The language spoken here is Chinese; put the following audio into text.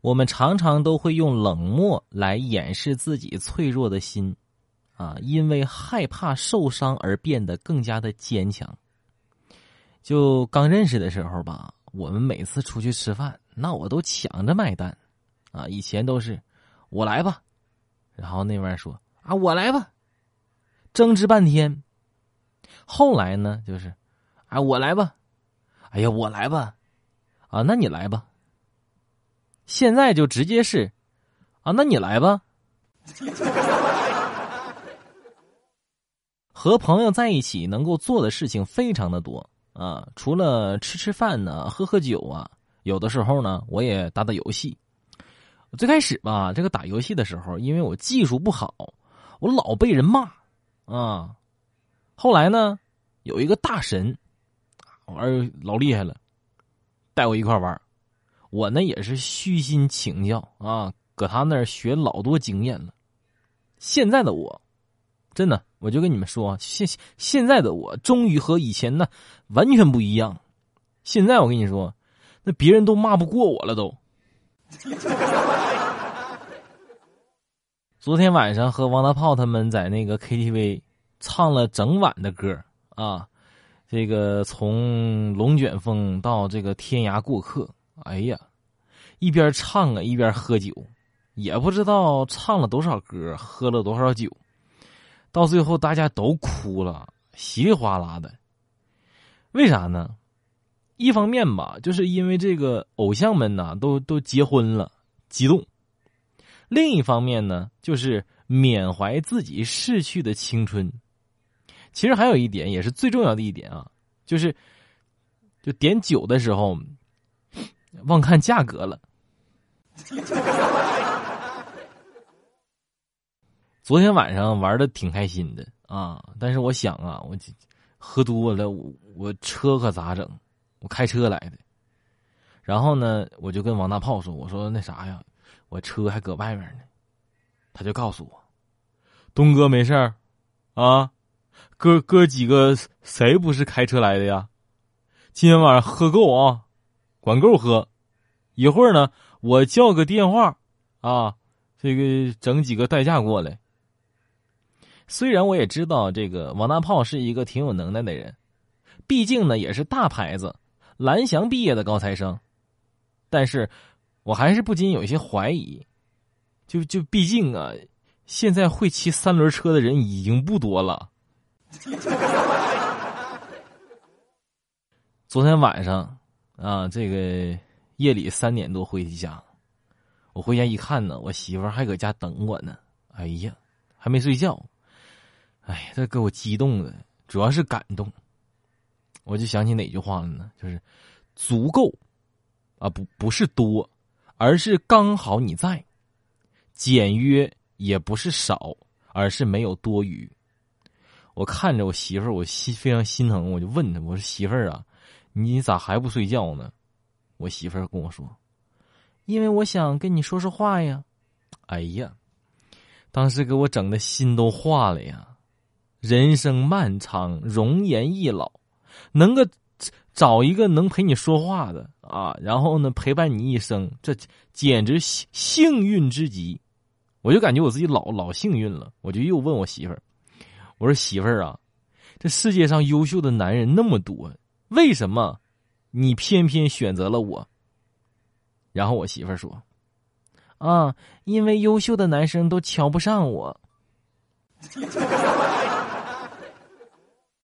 我们常常都会用冷漠来掩饰自己脆弱的心，啊，因为害怕受伤而变得更加的坚强。就刚认识的时候吧，我们每次出去吃饭，那我都抢着买单，啊，以前都是我来吧，然后那边说啊我来吧，争执半天。后来呢，就是啊我来吧，哎呀我来吧，啊那你来吧。现在就直接是，啊，那你来吧。和朋友在一起能够做的事情非常的多啊，除了吃吃饭呢、喝喝酒啊，有的时候呢，我也打打游戏。最开始吧，这个打游戏的时候，因为我技术不好，我老被人骂啊。后来呢，有一个大神玩老厉害了，带我一块玩。我呢也是虚心请教啊，搁他那儿学老多经验了。现在的我，真的，我就跟你们说，现现在的我终于和以前那完全不一样。现在我跟你说，那别人都骂不过我了都。昨天晚上和王大炮他们在那个 KTV 唱了整晚的歌啊，这个从龙卷风到这个天涯过客。哎呀，一边唱啊一边喝酒，也不知道唱了多少歌，喝了多少酒，到最后大家都哭了，稀里哗啦的。为啥呢？一方面吧，就是因为这个偶像们呐都都结婚了，激动；另一方面呢，就是缅怀自己逝去的青春。其实还有一点，也是最重要的一点啊，就是就点酒的时候。忘看价格了。昨天晚上玩的挺开心的啊，但是我想啊，我喝多了，我我车可咋整？我开车来的。然后呢，我就跟王大炮说：“我说那啥呀，我车还搁外面呢。”他就告诉我：“东哥没事儿啊，哥哥几个谁不是开车来的呀？今天晚上喝够啊。”管够喝，一会儿呢，我叫个电话，啊，这个整几个代驾过来。虽然我也知道这个王大炮是一个挺有能耐的人，毕竟呢也是大牌子，蓝翔毕业的高材生，但是我还是不禁有一些怀疑，就就毕竟啊，现在会骑三轮车的人已经不多了。昨天晚上。啊，这个夜里三点多回家，我回家一看呢，我媳妇还搁家等我呢。哎呀，还没睡觉，哎，这给我激动的，主要是感动。我就想起哪句话了呢？就是足够啊，不不是多，而是刚好你在；简约也不是少，而是没有多余。我看着我媳妇儿，我心非常心疼，我就问她：“我说媳妇儿啊。”你咋还不睡觉呢？我媳妇儿跟我说：“因为我想跟你说说话呀。”哎呀，当时给我整的心都化了呀！人生漫长，容颜易老，能个找一个能陪你说话的啊，然后呢陪伴你一生，这简直幸幸运之极。我就感觉我自己老老幸运了。我就又问我媳妇儿：“我说媳妇儿啊，这世界上优秀的男人那么多。”为什么你偏偏选择了我？然后我媳妇儿说：“啊，因为优秀的男生都瞧不上我。”